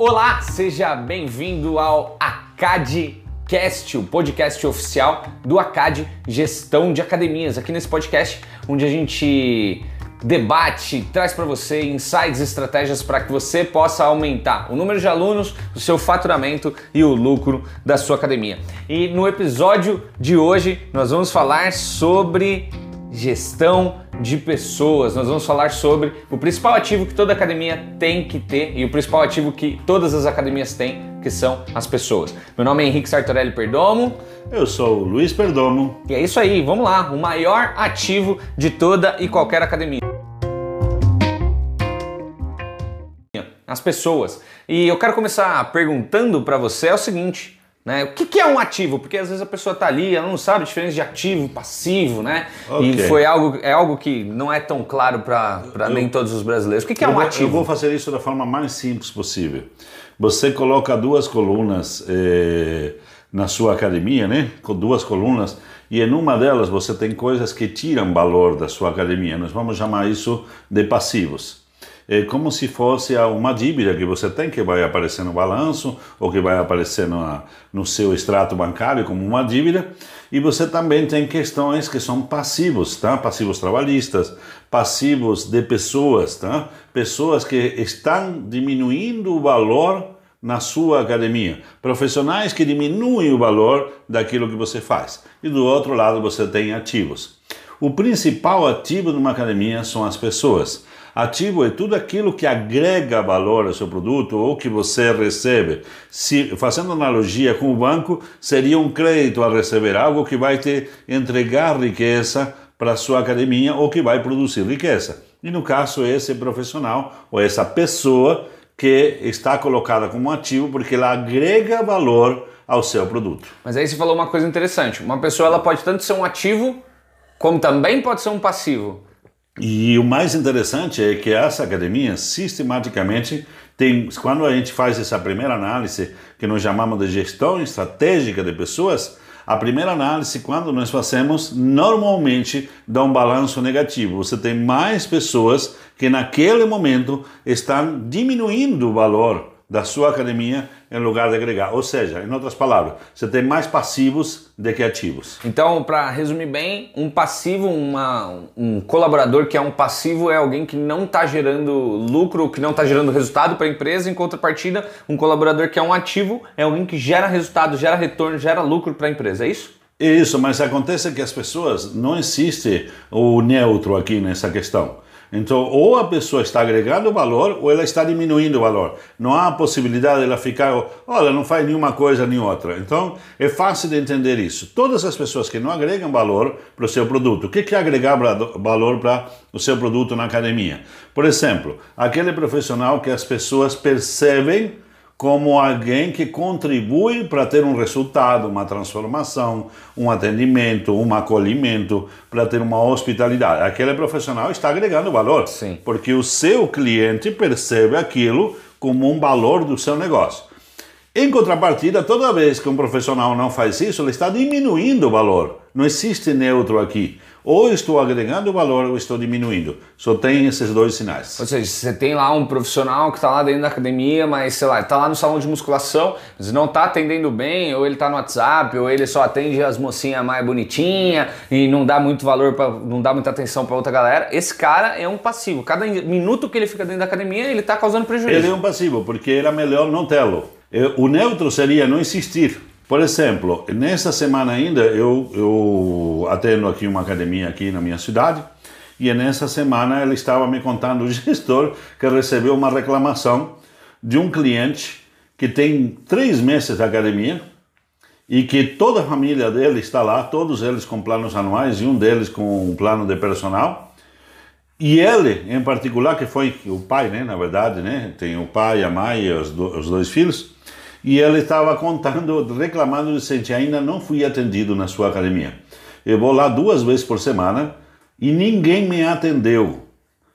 Olá, seja bem-vindo ao ACADcast, o podcast oficial do ACAD Gestão de Academias. Aqui nesse podcast, onde a gente debate, traz para você insights, estratégias para que você possa aumentar o número de alunos, o seu faturamento e o lucro da sua academia. E no episódio de hoje, nós vamos falar sobre gestão de pessoas. Nós vamos falar sobre o principal ativo que toda academia tem que ter e o principal ativo que todas as academias têm, que são as pessoas. Meu nome é Henrique Sartorelli Perdomo. Eu sou o Luiz Perdomo. E é isso aí, vamos lá, o maior ativo de toda e qualquer academia. As pessoas. E eu quero começar perguntando para você é o seguinte: né? O que, que, é um ativo? Porque às vezes a pessoa está ali, ela não sabe a diferença de ativo, passivo, né? Okay. E foi algo, é algo que não é tão claro para nem todos os brasileiros. O que, que é um vou, ativo? Eu vou fazer isso da forma mais simples possível. Você coloca duas colunas eh, na sua academia, né? Com duas colunas, e em uma delas você tem coisas que tiram valor da sua academia. Nós vamos chamar isso de passivos é como se fosse uma dívida que você tem, que vai aparecer no balanço ou que vai aparecer no, no seu extrato bancário como uma dívida. E você também tem questões que são passivos, tá? Passivos trabalhistas, passivos de pessoas, tá? Pessoas que estão diminuindo o valor na sua academia. Profissionais que diminuem o valor daquilo que você faz. E do outro lado você tem ativos. O principal ativo de uma academia são as pessoas. Ativo é tudo aquilo que agrega valor ao seu produto ou que você recebe. Se, fazendo analogia com o banco, seria um crédito a receber, algo que vai te entregar riqueza para a sua academia ou que vai produzir riqueza. E no caso, esse profissional ou essa pessoa que está colocada como ativo porque ela agrega valor ao seu produto. Mas aí você falou uma coisa interessante. Uma pessoa ela pode tanto ser um ativo como também pode ser um passivo. E o mais interessante é que essa academia sistematicamente tem, quando a gente faz essa primeira análise, que nós chamamos de gestão estratégica de pessoas, a primeira análise, quando nós fazemos, normalmente dá um balanço negativo. Você tem mais pessoas que naquele momento estão diminuindo o valor da sua academia em lugar de agregar. Ou seja, em outras palavras, você tem mais passivos do que ativos. Então, para resumir bem, um passivo, uma, um colaborador que é um passivo é alguém que não está gerando lucro, que não está gerando resultado para a empresa. Em contrapartida, um colaborador que é um ativo é alguém que gera resultado, gera retorno, gera lucro para a empresa. É isso? Isso, mas acontece que as pessoas não existe o neutro aqui nessa questão. Então, ou a pessoa está agregando valor ou ela está diminuindo o valor. Não há possibilidade dela ficar, olha, não faz nenhuma coisa nem outra. Então, é fácil de entender isso. Todas as pessoas que não agregam valor para o seu produto, o que é agregar valor para o seu produto na academia? Por exemplo, aquele profissional que as pessoas percebem como alguém que contribui para ter um resultado, uma transformação, um atendimento, um acolhimento, para ter uma hospitalidade. Aquele profissional está agregando valor, Sim. porque o seu cliente percebe aquilo como um valor do seu negócio. Em contrapartida, toda vez que um profissional não faz isso, ele está diminuindo o valor. Não existe neutro aqui. Ou estou agregando valor ou estou diminuindo. Só tem esses dois sinais. Ou seja, você tem lá um profissional que está lá dentro da academia, mas sei lá, está lá no salão de musculação, mas não está atendendo bem, ou ele está no WhatsApp, ou ele só atende as mocinhas mais bonitinhas e não dá muito valor, pra, não dá muita atenção para outra galera. Esse cara é um passivo. Cada minuto que ele fica dentro da academia, ele está causando prejuízo. Ele é um passivo, porque era melhor não tê-lo. O neutro seria não existir. Por exemplo, nessa semana ainda eu, eu atendo aqui uma academia aqui na minha cidade e nessa semana ele estava me contando o gestor que recebeu uma reclamação de um cliente que tem três meses de academia e que toda a família dele está lá, todos eles com planos anuais e um deles com um plano de personal. E ele, em particular, que foi o pai, né, na verdade, né, tem o pai, a mãe e os, do, os dois filhos, e ele estava contando, reclamando, dizendo, ainda não fui atendido na sua academia. Eu vou lá duas vezes por semana e ninguém me atendeu.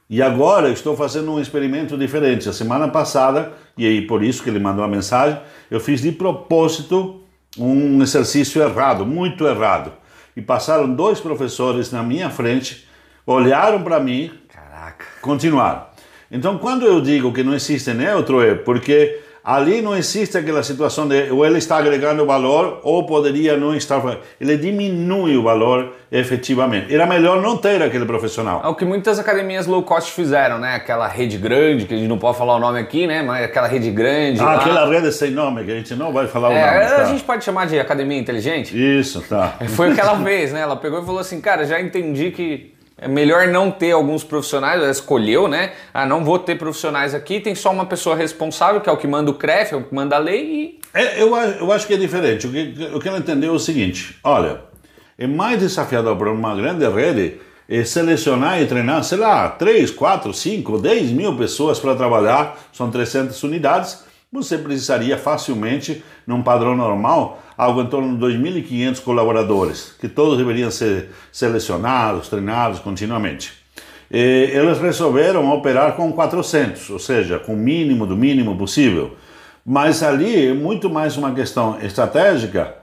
E agora estou fazendo um experimento diferente. A semana passada, e aí por isso que ele mandou a mensagem, eu fiz de propósito um exercício errado, muito errado. E passaram dois professores na minha frente, olharam para mim, Caraca. continuaram. Então, quando eu digo que não existe neutro, é porque ali não existe aquela situação de ou ele está agregando valor ou poderia não estar. Ele diminui o valor efetivamente. Era melhor não ter aquele profissional. É o que muitas academias low cost fizeram, né? Aquela rede grande, que a gente não pode falar o nome aqui, né? Mas aquela rede grande. Ah, lá. aquela rede sem nome, que a gente não vai falar é, o nome. A Tá? gente pode chamar de academia inteligente? Isso, tá. Foi o que ela fez, né? Ela pegou e falou assim, cara, já entendi que é melhor não ter alguns profissionais, ela escolheu, né? Ah, não vou ter profissionais aqui, tem só uma pessoa responsável, que é o que manda o CREF, é o que manda a lei e... É, eu, eu acho que é diferente. O que, o que ela entendeu é o seguinte: olha, é mais desafiador para uma grande rede é selecionar e treinar, sei lá, 3, 4, 5, 10 mil pessoas para trabalhar, são 300 unidades. Você precisaria facilmente, num padrão normal, algo em torno de 2.500 colaboradores, que todos deveriam ser selecionados, treinados continuamente. E eles resolveram operar com 400, ou seja, com o mínimo do mínimo possível. Mas ali é muito mais uma questão estratégica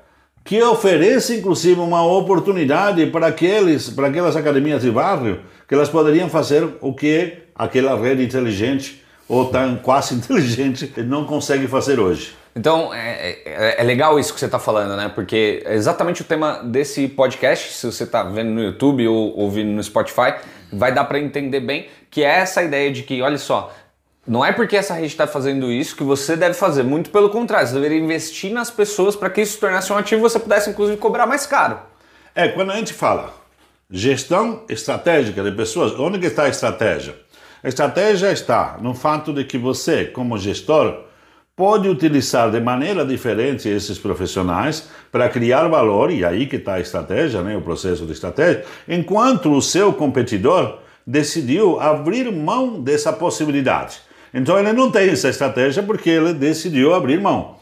que oferece inclusive uma oportunidade para aqueles, para aquelas academias de bairro que elas poderiam fazer o que aquela rede inteligente ou tão quase inteligente não consegue fazer hoje. Então, é, é- é legal isso que você está falando, né? Porque é exatamente o tema desse podcast, se você está vendo no YouTube ou ouvindo no Spotify, vai dar para entender bem que é essa ideia de que, olha só, não é porque essa rede está fazendo isso que você deve fazer, muito pelo contrário, você deveria investir nas pessoas para que isso se tornasse um ativo e você pudesse, inclusive, cobrar mais caro. É, quando a gente fala gestão estratégica de pessoas, onde que está a estratégia? A estratégia está no fato de que você, como gestor, pode utilizar de maneira diferente esses profissionais para criar valor, e aí que está a estratégia, né, o processo de estratégia, enquanto o seu competidor decidiu abrir mão dessa possibilidade. Então ele não tem essa estratégia porque ele decidiu abrir mão.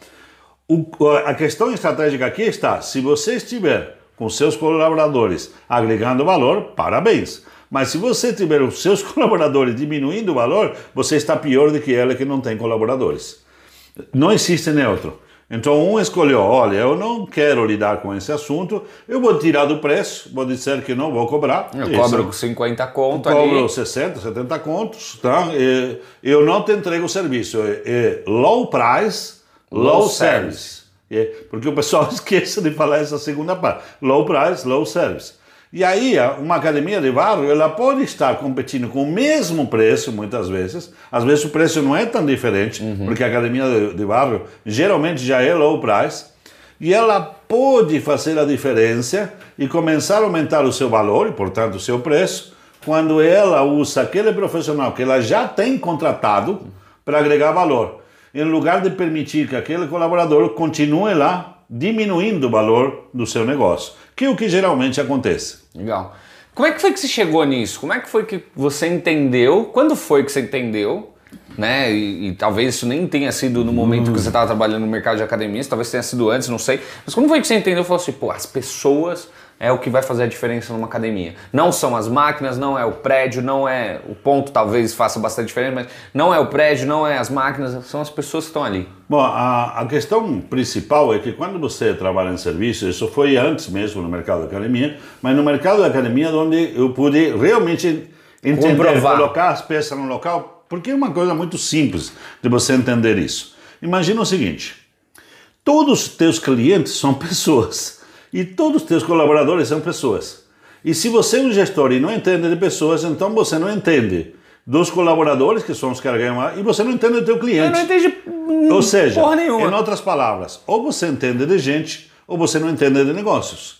O- a questão estratégica aqui está: se você estiver com seus colaboradores agregando valor, parabéns. Mas se você tiver os seus colaboradores diminuindo o valor, você está pior do que ele que não tem colaboradores. Não existe neutro. Então um escolheu, olha, eu não quero lidar com esse assunto, eu vou tirar do preço, vou dizer que não vou cobrar. Eu Esse cobro é- com 50 conto cobro ali. 60, 70 contos, tá? E eu não te entrego o serviço. É, é low price, low, Low service. É, porque o pessoal esquece de falar essa segunda parte. Low price, low service. E aí, uma academia de bairro, ela pode estar competindo com o mesmo preço, muitas vezes. Às vezes o preço não é tão diferente, porque a academia de, de bairro geralmente já é low price. E ela pode fazer a diferença e começar a aumentar o seu valor e, portanto, o seu preço, quando ela usa aquele profissional que ela já tem contratado para agregar valor, em lugar de permitir que aquele colaborador continue lá diminuindo o valor do seu negócio, que é o que geralmente acontece. Legal. Como é que foi que você chegou nisso? Como é que foi que você entendeu? Quando foi que você entendeu? Né? E, e talvez isso nem tenha sido no momento que você estava trabalhando no mercado de academias, talvez tenha sido antes, não sei. Mas como foi que você entendeu? Falou assim, pô, as pessoas é o que vai fazer a diferença numa academia. Não são as máquinas, não é o prédio, não é o ponto, talvez faça bastante diferença, mas não é o prédio, não é as máquinas, são as pessoas que estão ali. Bom, a, a questão principal é que quando você trabalha em serviço, isso foi antes mesmo no mercado da academia, mas no mercado da academia onde eu pude realmente entender, Comprovar. colocar as peças no local, porque é uma coisa muito simples de você entender isso. Imagina o seguinte, todos os teus clientes são pessoas e todos os teus colaboradores são pessoas. E se você é um gestor e não entende de pessoas, então você não entende dos colaboradores, que são os que ganham mais, e você não entende do teu cliente. Eu não entendi Ou seja, porra nenhuma. em outras palavras, ou você entende de gente, ou você não entende de negócios.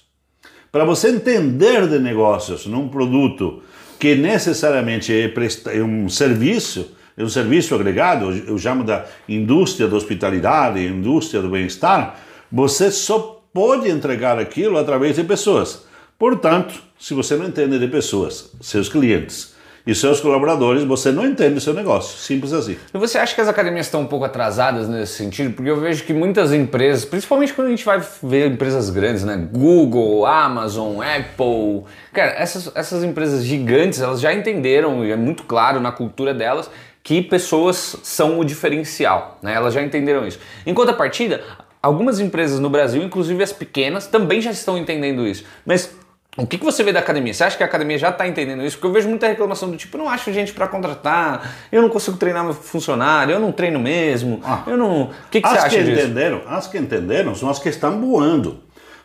Para você entender de negócios num produto que necessariamente é, é um serviço, é um serviço agregado, eu eu chamo da indústria da hospitalidade, indústria do bem-estar, você só pode entregar aquilo através de pessoas. Portanto, se você não entende de pessoas, seus clientes e seus colaboradores, você não entende o seu negócio. Simples assim. Você acha que as academias estão um pouco atrasadas nesse sentido? Porque eu vejo que muitas empresas, principalmente quando a gente vai ver empresas grandes, né? Google, Amazon, Apple. Cara, essas, essas empresas gigantes, elas já entenderam, e é muito claro na cultura delas, que pessoas são o diferencial, né? Elas já entenderam isso. Em contrapartida, algumas empresas no Brasil, inclusive as pequenas, também já estão entendendo isso. Mas O que, que você vê da academia? Você acha que a academia já está entendendo isso? Porque eu vejo muita reclamação do tipo, não acho gente para contratar, eu não consigo treinar meu funcionário, eu não treino mesmo, ah, eu não... O que, que você acha que disso? Entenderam, as que entenderam são as que estão voando.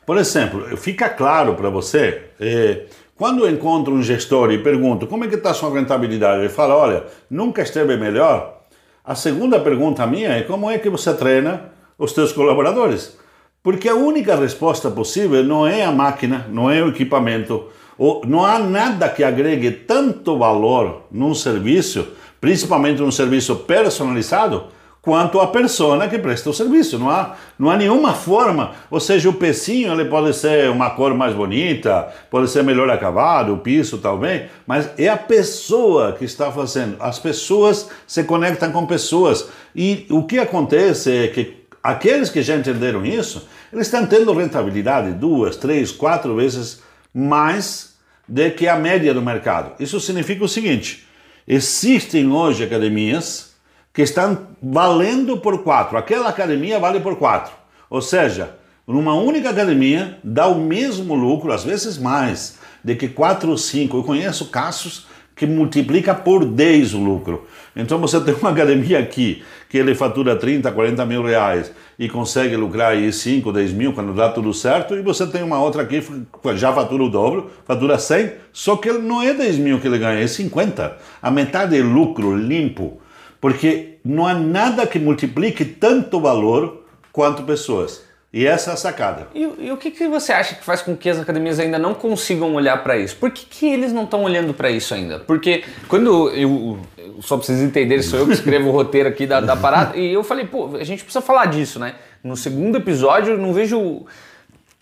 Por exemplo, fica claro para você, eh, quando eu encontro um gestor e pergunto como é que está a sua rentabilidade, ele fala, olha, nunca esteve melhor. A segunda pergunta minha é como é que você treina os seus colaboradores? Porque a única resposta possível não é a máquina, não é o equipamento, ou não há nada que agregue tanto valor num serviço, principalmente num serviço personalizado, quanto a persona que presta o serviço. Não há, não há nenhuma forma. Ou seja, o pecinho ele pode ser uma cor mais bonita, pode ser melhor acabado, o piso também, mas é a pessoa que está fazendo. As pessoas se conectam com pessoas. E o que acontece é que Aqueles que já entenderam isso, eles estão tendo rentabilidade duas, três, quatro vezes mais do que a média do mercado. Isso significa o seguinte: existem hoje academias que estão valendo por quatro. Aquela academia vale por quatro. Ou seja, numa única academia dá o mesmo lucro, às vezes mais, de que quatro ou cinco. Eu conheço casos que multiplica por 10 o lucro. Então você tem uma academia aqui que ele fatura 30, 40 mil reais e consegue lucrar aí 5, 10 mil quando dá tudo certo, e você tem uma outra aqui que já fatura o dobro, fatura 100, só que não é 10 mil que ele ganha, é 50. A metade é lucro limpo, porque não há nada que multiplique tanto valor quanto pessoas. E essa é a sacada. E, e, o que, que você acha que faz com que as academias ainda não consigam olhar para isso? Por que, que eles não estão olhando para isso ainda? Porque quando eu, só preciso entender, sou eu que escrevo o roteiro aqui da, da parada, e eu falei, pô, a gente precisa falar disso, né? No segundo episódio, eu não vejo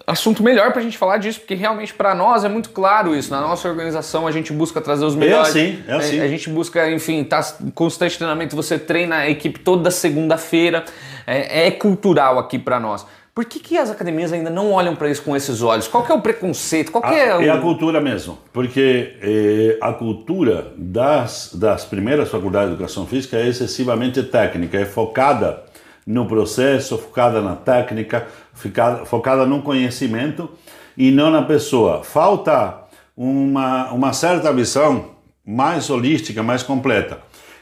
assunto melhor para a gente falar disso, porque realmente para nós é muito claro isso. Na nossa organização a gente busca trazer os melhores. É assim, é assim. A, a gente busca, enfim, tá constante treinamento. Você treina a equipe toda segunda-feira. É, é cultural aqui para nós. Por que, que as academias ainda não olham para isso com esses olhos? Qual é o preconceito? Qual é, o... é a cultura mesmo, porque é, a cultura das, das primeiras faculdades de educação física é excessivamente técnica, é focada no processo, focada na técnica, focada, focada no conhecimento e não na pessoa. Falta uma, uma certa visão mais holística, mais completa.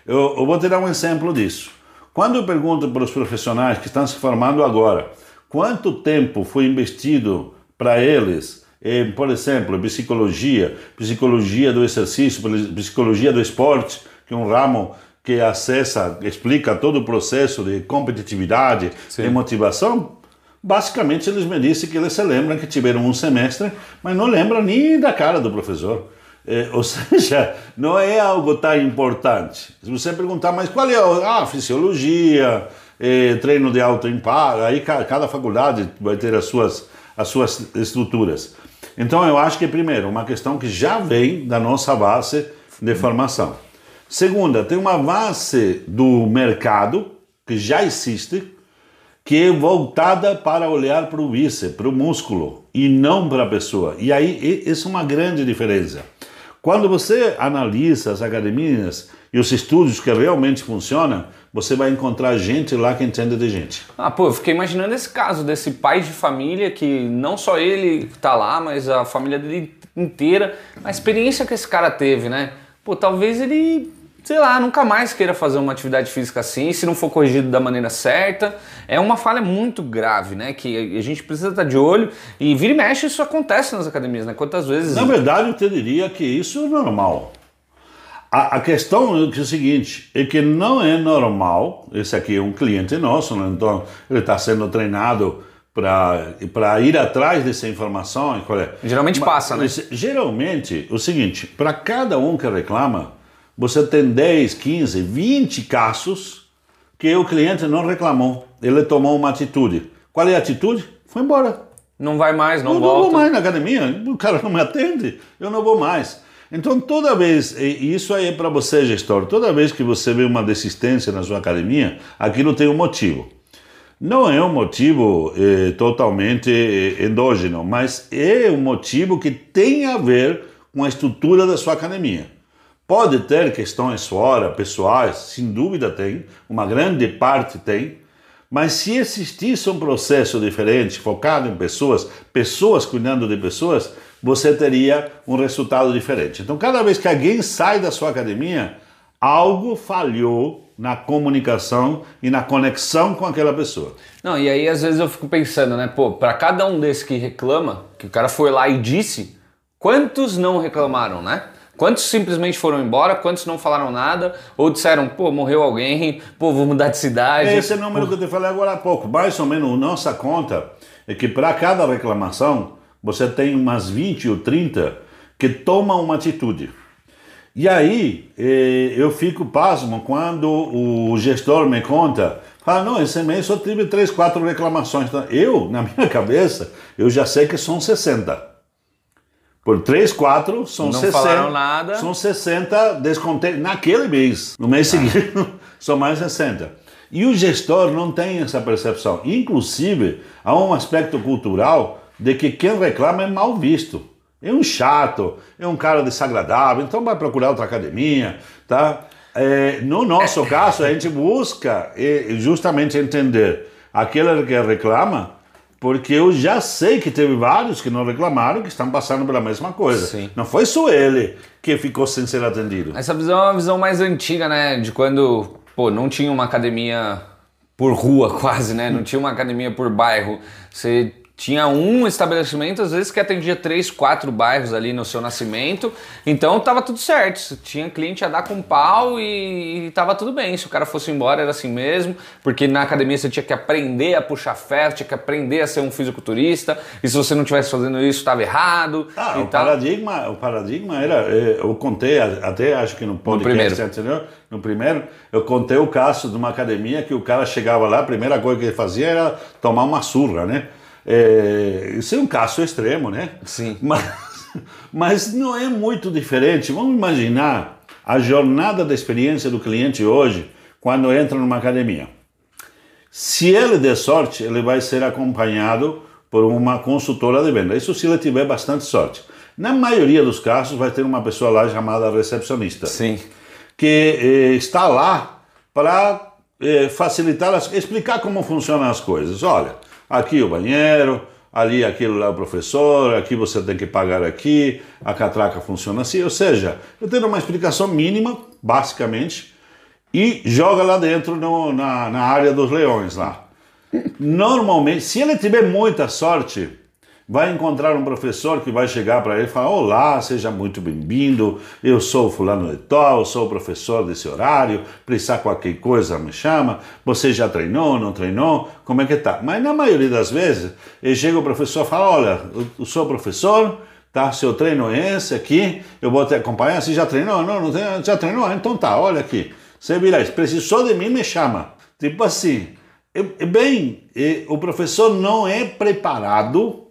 Eu, eu vou te dar um exemplo disso. Quando eu pergunto para os profissionais que estão se formando agora, Quanto tempo foi investido para eles em, por exemplo, em psicologia, psicologia do exercício, psicologia do esporte, que é um ramo que acessa, explica todo o processo de competitividade Sim. e motivação, basicamente eles me disseram que eles se lembram que tiveram um semestre, mas não lembram nem da cara do professor. É, ou seja, não é algo tão importante. Se você perguntar, mas qual é a ah, fisiologia, treino de alto impacto, aí cada faculdade vai ter as suas, as suas estruturas. Então eu acho que, primeiro, uma questão que já vem da nossa base de formação. Segunda, tem uma base do mercado que já existe, que é voltada para olhar para o bíceps, para o músculo, e não para a pessoa. E aí, isso é uma grande diferença. Quando você analisa as academias e os estudos que realmente funcionam, você vai encontrar gente lá que entende de gente. Ah, pô, eu fiquei imaginando esse caso desse pai de família que não só ele tá lá, mas a família dele inteira, a experiência que esse cara teve, né? Pô, talvez ele sei lá, nunca mais queira fazer uma atividade física assim, se não for corrigido da maneira certa. É uma falha muito grave, né? Que a gente precisa estar de olho. E vira e mexe, isso acontece nas academias, né? Quantas vezes. Na verdade, eu te diria que isso é normal. A, a questão é, que é o seguinte: é que não é normal. Esse aqui é um cliente nosso, né? então ele está sendo treinado para ir atrás dessa informação. É? Geralmente passa, né? Geralmente, o seguinte: para cada um que reclama, você tem 10, 15, 20 casos que o cliente não reclamou, ele tomou uma atitude. Qual é a atitude? Foi embora. Não vai mais, não eu volta. não vou mais na academia, o cara não me atende, eu não vou mais. Então, toda vez, e isso aí é para você, gestor, toda vez que você vê uma desistência na sua academia, aquilo tem um motivo. Não é um motivo eh, totalmente eh, endógeno, mas é um motivo que tem a ver com a estrutura da sua academia. Pode ter questões fora, pessoais, sem dúvida tem, uma grande parte tem, mas se existisse um processo diferente, focado em pessoas, pessoas cuidando de pessoas, você teria um resultado diferente. Então, cada vez que alguém sai da sua academia, algo falhou na comunicação e na conexão com aquela pessoa. Não, e aí às vezes eu fico pensando, né, pô, para cada um desses que reclama, que o cara foi lá e disse, quantos não reclamaram, né? Quantos simplesmente foram embora, quantos não falaram nada, ou disseram, pô, morreu alguém, pô, vou mudar de cidade. Esse é o número que eu te falei agora há pouco. Mais ou menos nossa conta é que para cada reclamação, você tem umas 20 ou 30 que tomam uma atitude. E aí eh, eu fico pasmo quando o gestor me conta, fala, não, esse mês só tive três, quatro reclamações. Então, eu, na minha cabeça, eu já sei que são 60. Por 3, 4, são Não 60. falaram nada. São 60 descontei naquele mês. No mês seguinte, são mais 60. E o gestor não tem essa percepção. Inclusive, há um aspecto cultural de que quem reclama é mal visto. É um chato, é um cara desagradável, então vai procurar outra academia, tá? É, no nosso caso, a gente busca é, justamente entender aquele que reclama, porque eu já sei que teve vários que não reclamaram que estão passando pela mesma coisa. Sim. Não foi só ele que ficou sem ser atendido. Essa visão é uma visão mais antiga, né? De quando, pô, não tinha uma academia por rua quase, né? Não tinha uma academia por bairro. Você tinha um estabelecimento, às vezes que atendia três, quatro bairros ali no seu nascimento. Então tava tudo certo. Tinha cliente a dar com pau e, e tava tudo bem. Se o cara fosse embora era assim mesmo, porque na academia você tinha que aprender a puxar ferro, tinha que aprender a ser um fisiculturista. E se você não estivesse fazendo isso, estava errado. Ah, o tal. paradigma, o paradigma era, eh, eu contei até acho que no primeiro. podcast anterior, no primeiro, eu contei o caso de uma academia que o cara chegava lá, a primeira coisa que ele fazia era tomar uma surra, né? É, isso é um caso extremo, né? Sim. Mas, mas não é muito diferente. Vamos imaginar a jornada da experiência do cliente hoje quando entra numa academia. Se ele der sorte, ele vai ser acompanhado por uma consultora de venda. Isso se ele tiver bastante sorte. Na maioria dos casos, vai ter uma pessoa lá chamada recepcionista, Sim. que eh, está lá para eh, facilitar, as, explicar como funcionam as coisas. Olha, aqui o banheiro, ali aquilo lá é o professor, aqui você tem que pagar aqui, a catraca funciona assim. Ou seja, eu tenho uma explicação mínima, basicamente, e joga lá dentro no- na, na área dos leões lá. Normalmente, se ele tiver muita sorte, vai encontrar um professor que vai chegar para ele e falar: Olá, seja muito bem-vindo. Eu sou o fulano de tal, sou o professor desse horário. Precisar qualquer coisa, me chama. Você já treinou, não treinou? Como é que tá? Mas na maioria das vezes, ele chega o professor e fala: Olha, eu, sou professor. Tá, seu treino é esse aqui, eu vou te acompanhar. Você já treinou? Não, não treino, já treinou? Então tá, olha aqui. Você vira precisou de mim, me chama. Tipo assim, é, é bem, é, o professor não é preparado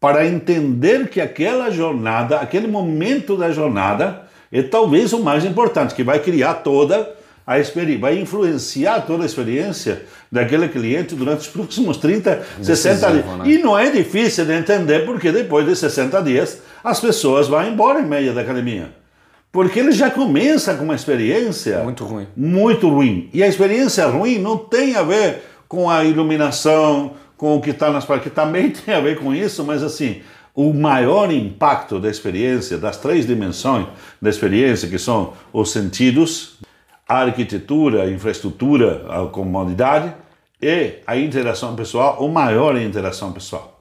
para entender que aquela jornada, aquele momento da jornada, é talvez o mais importante, que vai criar toda a experiência, vai influenciar toda a experiência daquele cliente durante os próximos 30, 60 dias. né? E não é difícil de entender, porque depois de 60 dias as pessoas vão embora em meio da academia. Porque ele já começa com uma experiência Muito ruim. muito ruim. E a experiência ruim não tem a ver com a iluminação, com o que está nas paredes, que também tem a ver com isso, mas assim, o maior impacto da experiência, das três dimensões da experiência, que são os sentidos, a arquitetura, a infraestrutura, a comodidade e a interação pessoal, o maior é a interação pessoal.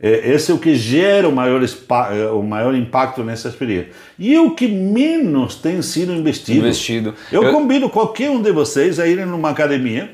É, Esse é o que gera o maior, eh, o maior impacto nessa experiência. E é o que menos tem sido investido. Investido. Eu, Eu- convido qualquer um de vocês a irem numa academia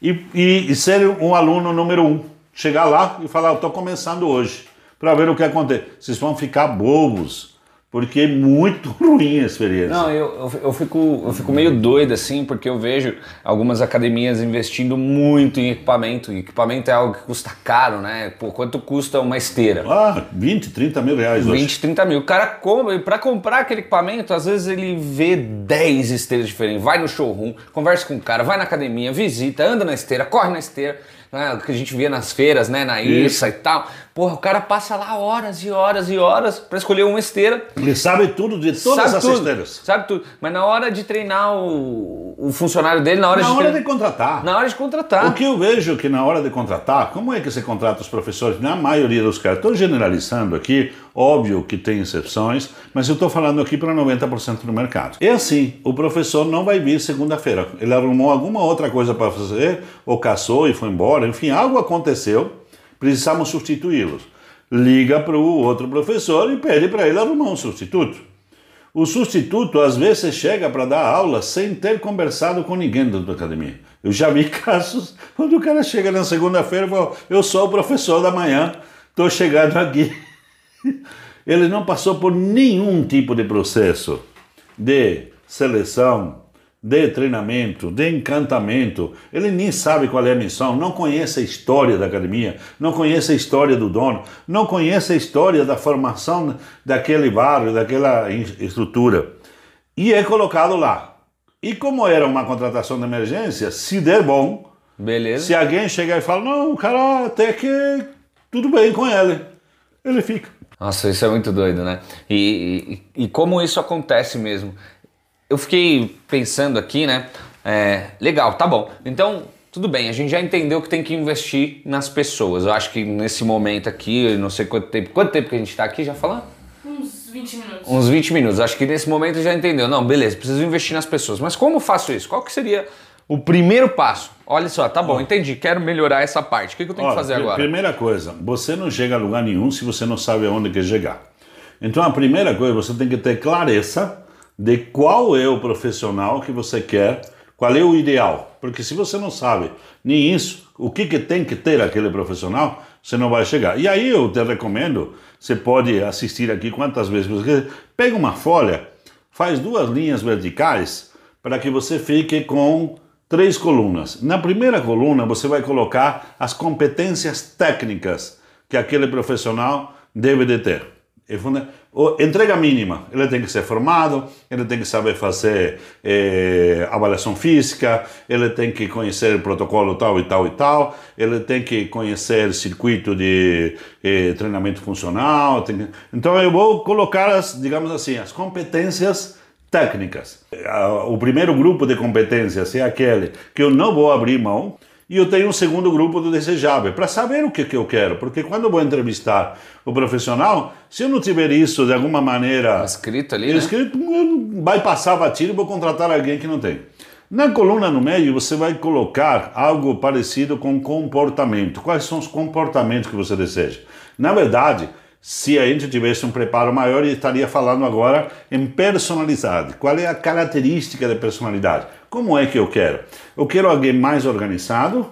e, e, e ser um aluno número um. Chegar lá e falar, eu estou começando hoje, para ver o que acontece. Vocês vão ficar bobos, porque é muito ruim a experiência. Não, eu, eu, fico, eu fico meio doido assim, porque eu vejo algumas academias investindo muito em equipamento. E equipamento é algo que custa caro, né? Pô, quanto custa uma esteira? Ah, 20, 30 mil reais hoje. 20, 30 mil. O cara compra, para comprar aquele equipamento, às vezes ele vê 10 esteiras diferentes. Vai no showroom, conversa com o cara, vai na academia, visita, anda na esteira, corre na esteira. Né, que a gente via nas feiras, né, na ISA e tal. Porra, o cara passa lá horas e horas e horas para escolher uma esteira. Ele sabe tudo de todas sabe as tudo, esteiras. Sabe tudo. Mas na hora de treinar o, o funcionário dele, na hora, Na de, hora tre- de contratar. na hora de contratar. O que eu vejo que na hora de contratar, como é que você contrata os professores? Na maioria dos casos, estou generalizando aqui, óbvio que tem exceções, mas eu estou falando aqui para 90% do mercado. É assim, o professor não vai vir segunda-feira. Ele arrumou alguma outra coisa para fazer, ou caçou e foi embora, enfim, algo aconteceu, precisamos substituí-los. Liga para o outro professor e pede para ele arrumar um substituto. O substituto às vezes chega para dar aula sem ter conversado com ninguém dentro da academia. Eu já vi casos onde o cara chega na segunda-feira e fala: Eu sou o professor da manhã, estou chegando aqui. Ele não passou por nenhum tipo de processo de seleção, de treinamento, de encantamento. Ele nem sabe qual é a missão, não conhece a história da academia, não conhece a história do dono, não conhece a história da formação daquele barrio, daquela estrutura. E é colocado lá. E como era uma contratação de emergência, se der bom, Beleza. se alguém chegar e falar, não, o cara até que tudo bem com ele, ele fica. Nossa, isso é muito doido, né? E, e, e como isso acontece mesmo. Eu fiquei pensando aqui, né? É, legal, tá bom. Então, tudo bem, a gente já entendeu que tem que investir nas pessoas. Eu acho que nesse momento aqui, não sei quanto tempo. Quanto tempo que a gente tá aqui já falando? Uns 20 minutos. Uns 20 minutos. Acho que nesse momento já entendeu. Não, beleza, preciso investir nas pessoas. Mas como faço isso? Qual que seria o primeiro passo? Olha só, tá bom, entendi. Quero melhorar essa parte. O que, que eu tenho Olha, que fazer agora? Primeira coisa, você não chega a lugar nenhum se você não sabe aonde quer chegar. Então a primeira coisa, você tem que ter clareza de qual é o profissional que você quer, qual é o ideal. Porque se você não sabe nem isso, o que, que tem que ter aquele profissional, você não vai chegar. E aí eu te recomendo, você pode assistir aqui quantas vezes você quiser, pega uma folha, faz duas linhas verticais para que você fique com três colunas. Na primeira coluna você vai colocar as competências técnicas que aquele profissional deve de ter. Entrega mínima, ele tem que ser formado, ele tem que saber fazer eh, avaliação física, ele tem que conhecer protocolo tal e tal e tal, ele tem que conhecer circuito de eh, treinamento funcional. que- Então eu vou colocar as, digamos assim, as competências técnicas. O primeiro grupo de competências é aquele que eu não vou abrir mão, e eu tenho um segundo grupo do desejável, para saber o que, que eu quero, porque quando eu vou entrevistar o profissional, se eu não tiver isso de alguma maneira Escrito ali, né? escrito, vai passar batido e vou contratar alguém que não tem. Na coluna no meio, você vai colocar algo parecido com comportamento. Quais são os comportamentos que você deseja? Na verdade, se a gente tivesse um preparo maior, eu estaria falando agora em personalidade. Qual é a característica da personalidade? Como é que eu quero? Eu quero alguém mais organizado,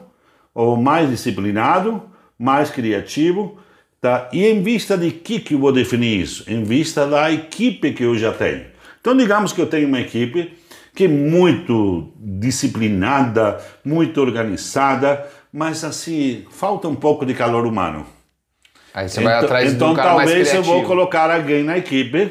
ou mais disciplinado, mais criativo, tá? E em vista de que que eu vou definir isso? Em vista da equipe que eu já tenho. Então, digamos que eu tenho uma equipe que é muito disciplinada, muito organizada, mas assim, falta um pouco de calor humano. Aí você vai atrás então do cara mais talvez criativo. eu vou colocar alguém na equipe,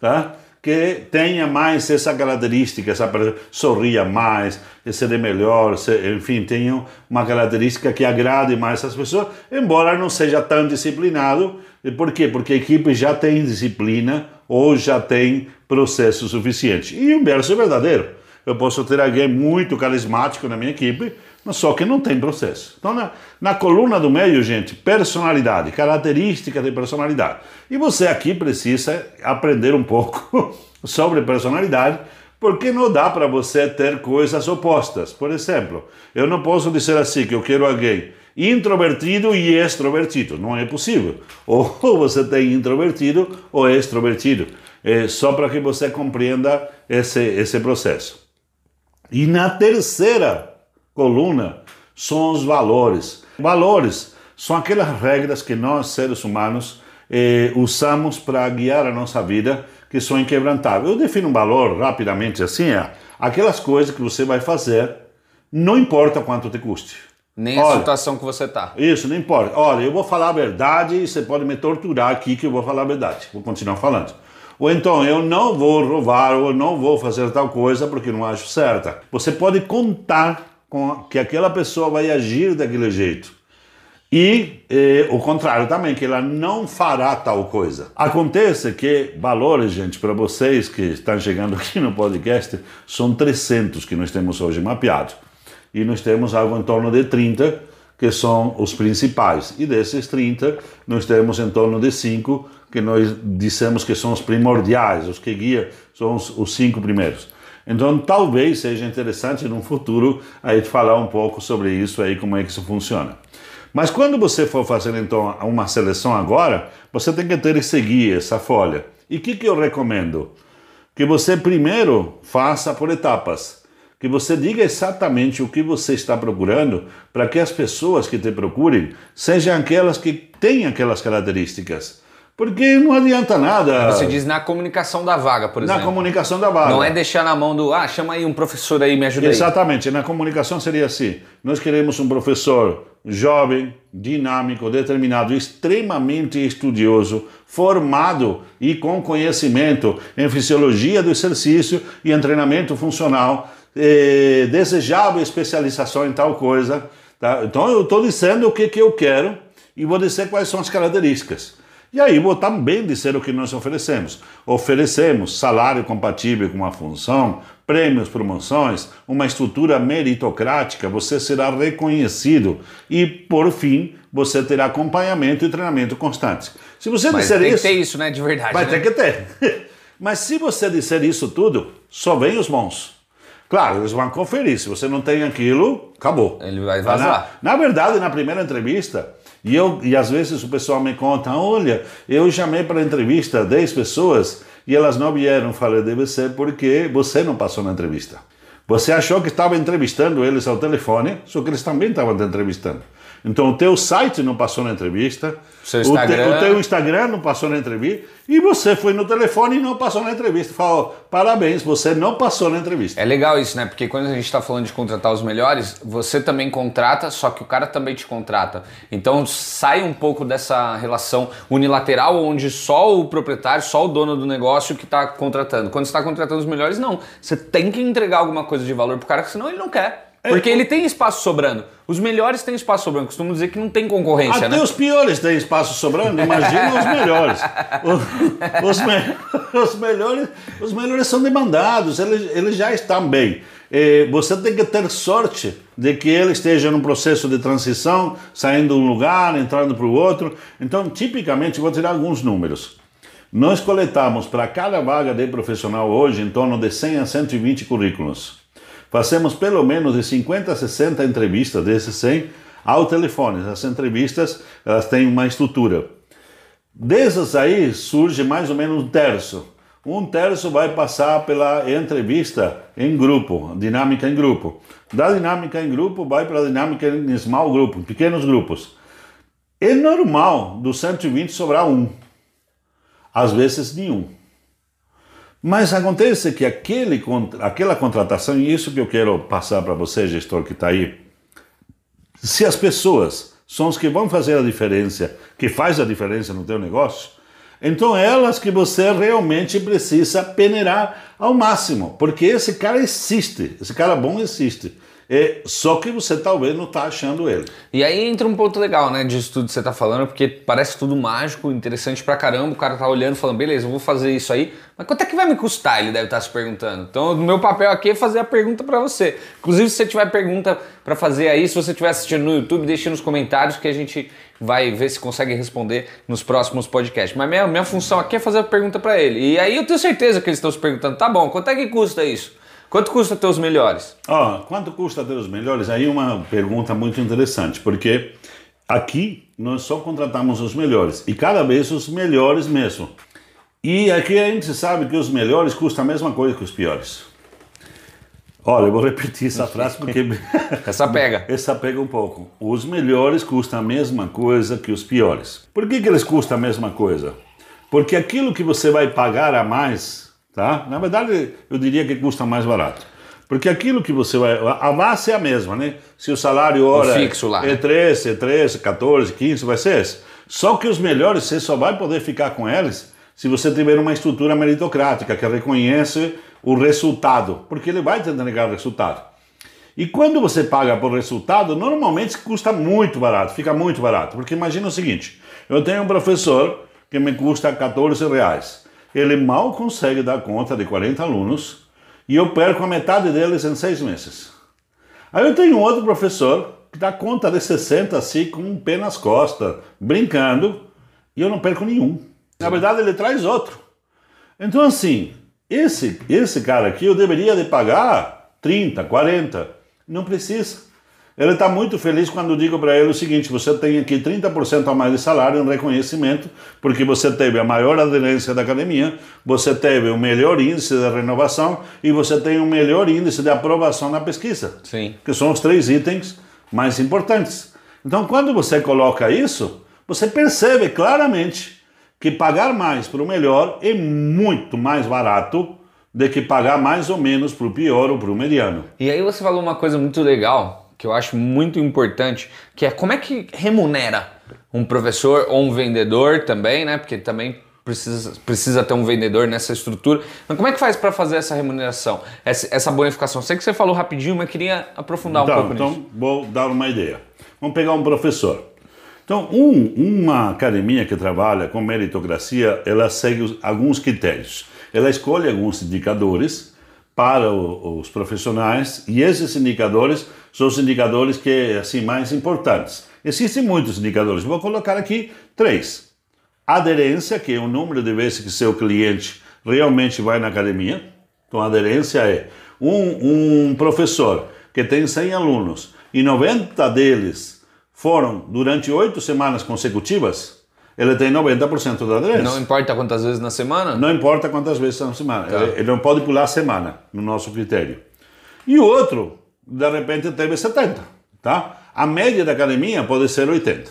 tá? Que tenha mais essa característica, essa per- sorria mais, ser melhor, enfim, tenha uma característica que agrade mais as pessoas, embora não seja tão disciplinado. E Por quê? Porque a equipe já tem disciplina ou já tem processo suficiente. E o inverso é verdadeiro. Eu posso ter alguém muito carismático na minha equipe, mas só que não tem processo. Então, na, na coluna do meio, gente, personalidade, características de personalidade. E você aqui precisa aprender um pouco sobre personalidade, porque não dá para você ter coisas opostas. Por exemplo, eu não posso dizer assim que eu quero alguém introvertido e extrovertido. Não é possível. Ou você tem introvertido ou extrovertido. É só para que você compreenda esse, esse processo. E na terceira coluna são os valores. Valores são aquelas regras que nós, seres humanos, eh, usamos para guiar a nossa vida, que são inquebrantáveis. Eu defino um valor rapidamente assim: é aquelas coisas que você vai fazer, não importa quanto te custe. Nem a Olha, situação que você tá. isso, não importa. Olha, eu vou falar a verdade e você pode me torturar aqui que eu vou falar a verdade. Vou continuar falando. Ou então, eu não vou roubar ou não vou fazer tal coisa porque não acho certa. Você pode contar com que aquela pessoa vai agir daquele jeito. E eh, o contrário também, que ela não fará tal coisa. Acontece que valores, gente, para vocês que estão chegando aqui no podcast, são 300 que nós temos hoje mapeados. E nós temos algo em torno de 30 que são os principais. E desses 30, nós temos em torno de 5 que nós dissemos que são os primordiais, os que guiam, são os, os cinco primeiros. Então, talvez seja interessante no futuro a gente falar um pouco sobre isso aí, como é que isso funciona. Mas quando você for fazer então uma seleção agora, você tem que ter que seguir essa folha. E o que, que eu recomendo? Que você primeiro faça por etapas. Que você diga exatamente o que você está procurando para que as pessoas que te procurem sejam aquelas que têm aquelas características. Porque não adianta nada. Você diz na comunicação da vaga, por exemplo. Na comunicação da vaga. Não é deixar na mão do, ah, chama aí um professor aí, me ajuda Exatamente. Aí. Na comunicação seria assim: nós queremos um professor jovem, dinâmico, determinado, extremamente estudioso, formado e com conhecimento em fisiologia do exercício e em treinamento funcional, eh, desejável especialização em tal coisa. Tá? Então eu estou dizendo o que, que eu quero e vou dizer quais são as características. E aí vou também dizer o que nós oferecemos. Oferecemos salário compatível com a função, prêmios, promoções, uma estrutura meritocrática, você será reconhecido e, por fim, você terá acompanhamento e treinamento constante. Se você Mas disser tem isso, que ter isso, né, de verdade. Vai né? ter que ter. Mas se você disser isso tudo, só vem os bons. Claro, eles vão conferir. Se você não tem aquilo, acabou. Ele vai vazar. Na, na verdade, na primeira entrevista, e, eu, e às vezes o pessoal me conta: olha, eu chamei para entrevista 10 pessoas e elas não vieram. Falei, deve ser porque você não passou na entrevista. Você achou que estava entrevistando eles ao telefone, só que eles também estavam te entrevistando. Então o teu site não passou na entrevista, Seu Instagram... o, te, o teu Instagram não passou na entrevista, e você foi no telefone e não passou na entrevista. Falou, parabéns, você não passou na entrevista. É legal isso, né? Porque quando a gente está falando de contratar os melhores, você também contrata, só que o cara também te contrata. Então sai um pouco dessa relação unilateral, onde só o proprietário, só o dono do negócio que está contratando. Quando você está contratando os melhores, não. Você tem que entregar alguma coisa de valor pro cara, senão ele não quer. É, Porque ele tem espaço sobrando. Os melhores têm espaço sobrando. Costumo dizer que não tem concorrência, Até né? os piores têm espaço sobrando. Imagina os melhores. Os, os, me, os, melhores. Os melhores são demandados. Eles, eles já estão bem. É, você tem que ter sorte de que ele esteja num processo de transição, saindo de um lugar, entrando para o outro. Então, tipicamente, vou tirar alguns números. Nós coletamos para cada vaga de profissional hoje em torno de 100 a 120 currículos. Fazemos pelo menos de 50 a 60 entrevistas desses 100 ao telefone. As entrevistas elas têm uma estrutura. Dessas aí surge mais ou menos um terço. Um terço vai passar pela entrevista em grupo, dinâmica em grupo. Da dinâmica em grupo vai para a dinâmica em small grupo, pequenos grupos. É normal do 120 sobrar um, às vezes nenhum. Mas acontece que aquele, aquela contratação, e isso que eu quero passar para você, gestor que está aí, se as pessoas são os que vão fazer a diferença, que faz a diferença no teu negócio, então é elas que você realmente precisa peneirar ao máximo, porque esse cara existe, esse cara bom existe. É, só que você talvez não está achando ele. E aí entra um ponto legal, né, disso tudo que você está falando, porque parece tudo mágico, interessante pra caramba. O cara tá olhando falando, beleza, eu vou fazer isso aí, mas quanto é que vai me custar? Ele deve estar tá se perguntando. Então, o meu papel aqui é fazer a pergunta para você. Inclusive, se você tiver pergunta para fazer aí, se você estiver assistindo no YouTube, deixe nos comentários que a gente vai ver se consegue responder nos próximos podcasts. Mas minha, minha função aqui é fazer a pergunta para ele. E aí eu tenho certeza que eles estão se perguntando, tá bom, quanto é que custa isso? Quanto custa ter os melhores? Oh, quanto custa ter os melhores? Aí uma pergunta muito interessante, porque aqui nós só contratamos os melhores e cada vez os melhores mesmo. E aqui a gente sabe que os melhores custam a mesma coisa que os piores. Olha, eu vou repetir essa frase porque. essa pega. Essa pega um pouco. Os melhores custam a mesma coisa que os piores. Por que, que eles custam a mesma coisa? Porque aquilo que você vai pagar a mais Tá? Na verdade, eu diria que custa mais barato. Porque aquilo que você vai. A base é a mesma, né? Se o salário hora o fixo lá. é 13, é 13, 14, 15, vai ser esse. Só que os melhores você só vai poder ficar com eles se você tiver uma estrutura meritocrática que reconhece o resultado, porque ele vai te entregar resultado. E quando você paga por resultado, normalmente custa muito barato, fica muito barato. Porque imagina o seguinte: eu tenho um professor que me custa 14 reais. Ele mal consegue dar conta de 40 alunos e eu perco a metade deles em seis meses. Aí eu tenho outro professor que dá conta de 60 assim, com um pé nas costas, brincando, e eu não perco nenhum. Na verdade, ele traz outro. Então, assim, esse, esse cara aqui eu deveria de pagar 30, 40. Não precisa. Ele está muito feliz quando eu digo para ele o seguinte: você tem aqui 30% a mais de salário em reconhecimento, porque você teve a maior aderência da academia, você teve o melhor índice de renovação e você tem o melhor índice de aprovação na pesquisa. Sim. Que são os três itens mais importantes. Então, quando você coloca isso, você percebe claramente que pagar mais para o melhor é muito mais barato do que pagar mais ou menos para o pior ou para o mediano. E aí você falou uma coisa muito legal, que eu acho muito importante, que é como é que remunera um professor ou um vendedor também, né? Porque também precisa, precisa ter um vendedor nessa estrutura. Mas como é que faz para fazer essa remuneração, essa, essa, bonificação? Sei que você falou rapidinho, mas queria aprofundar então, um pouco então, nisso. Então, vou dar uma ideia. Vamos pegar um professor. Então, um, uma academia que trabalha com meritocracia, ela segue alguns critérios. Ela escolhe alguns indicadores para os profissionais e esses indicadores são os indicadores que assim mais importantes. Existem muitos indicadores. Vou colocar aqui três. Aderência, que é o número de vezes que seu cliente realmente vai na academia. Então, aderência é um, um professor que tem 100 alunos e 90 deles foram durante oito semanas consecutivas, ele tem 90% da aderência. Não importa quantas vezes na semana? Não importa quantas vezes na semana. Tá. Ele, ele, não pode pular a semana, no nosso critério. E o outro, de repente, teve 70. Tá? A média da academia pode ser 80.